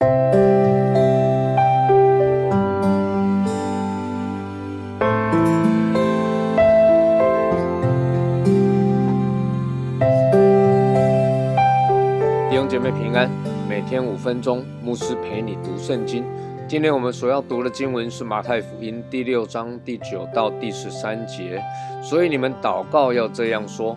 弟兄姐妹平安，每天五分钟，牧师陪你读圣经。今天我们所要读的经文是马太福音第六章第九到第十三节。所以你们祷告要这样说：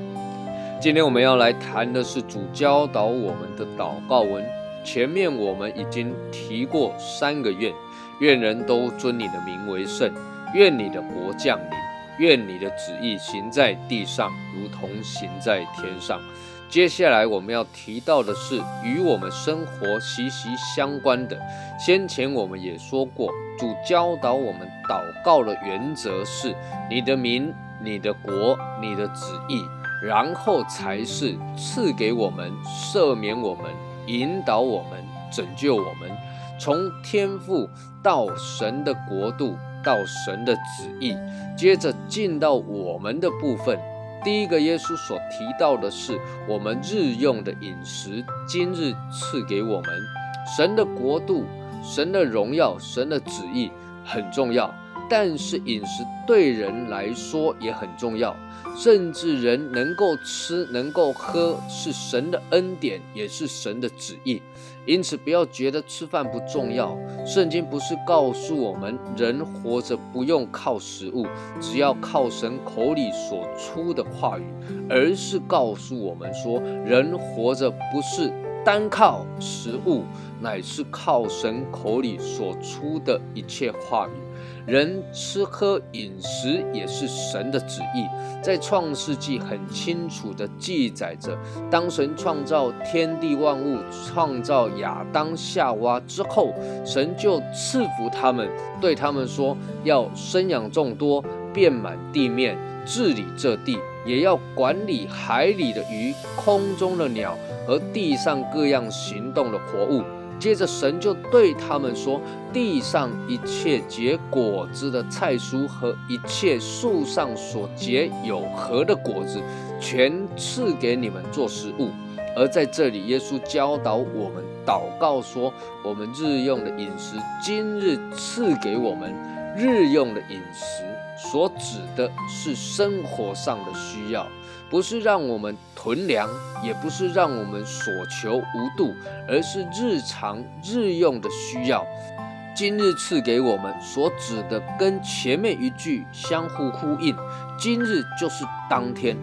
今天我们要来谈的是主教导我们的祷告文。前面我们已经提过三个愿：愿人都尊你的名为圣；愿你的国降临；愿你的旨意行在地上，如同行在天上。接下来我们要提到的是与我们生活息息相关的。先前我们也说过，主教导我们祷告的原则是：你的名、你的国、你的旨意，然后才是赐给我们、赦免我们、引导我们、拯救我们，从天父到神的国度，到神的旨意，接着进到我们的部分。第一个，耶稣所提到的是我们日用的饮食，今日赐给我们神的国度、神的荣耀、神的旨意很重要。但是饮食对人来说也很重要，甚至人能够吃、能够喝，是神的恩典，也是神的旨意。因此，不要觉得吃饭不重要。圣经不是告诉我们人活着不用靠食物，只要靠神口里所出的话语，而是告诉我们说，人活着不是单靠食物，乃是靠神口里所出的一切话语。人吃喝饮食也是神的旨意，在创世纪很清楚的记载着，当神创造天地万物，创造亚当夏娃之后，神就赐福他们，对他们说要生养众多，遍满地面，治理这地，也要管理海里的鱼、空中的鸟和地上各样行动的活物。接着，神就对他们说：“地上一切结果子的菜蔬和一切树上所结有核的果子，全赐给你们做食物。”而在这里，耶稣教导我们祷告说：“我们日用的饮食，今日赐给我们。”日用的饮食所指的是生活上的需要。不是让我们囤粮，也不是让我们所求无度，而是日常日用的需要。今日赐给我们所指的，跟前面一句相互呼应。今日就是当天。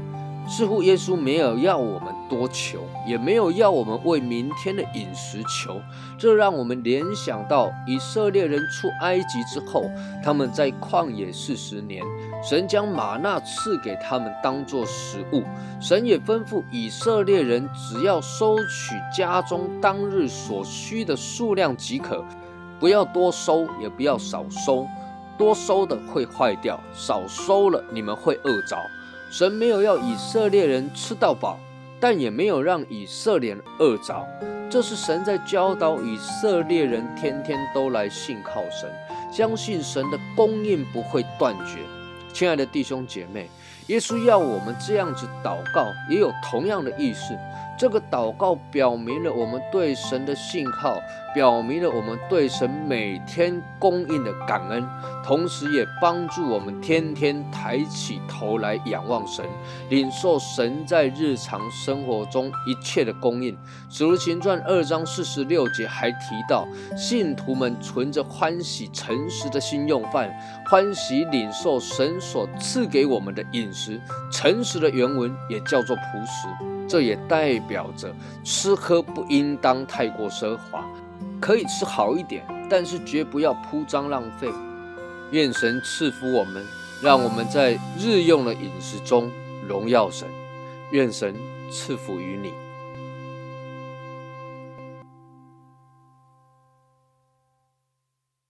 似乎耶稣没有要我们多求，也没有要我们为明天的饮食求，这让我们联想到以色列人出埃及之后，他们在旷野四十年，神将玛纳赐给他们当做食物，神也吩咐以色列人只要收取家中当日所需的数量即可，不要多收，也不要少收，多收的会坏掉，少收了你们会饿着。神没有要以色列人吃到饱，但也没有让以色列人饿着。这是神在教导以色列人，天天都来信靠神，相信神的供应不会断绝。亲爱的弟兄姐妹，耶稣要我们这样子祷告，也有同样的意思。这个祷告表明了我们对神的信靠，表明了我们对神每天供应的感恩，同时也帮助我们天天抬起头来仰望神，领受神在日常生活中一切的供应。使徒行传二章四十六节还提到，信徒们存着欢喜诚实的心用饭，欢喜领受神所赐给我们的饮食。诚实的原文也叫做朴实。这也代表着吃喝不应当太过奢华，可以吃好一点，但是绝不要铺张浪费。愿神赐福我们，让我们在日用的饮食中荣耀神。愿神赐福于你。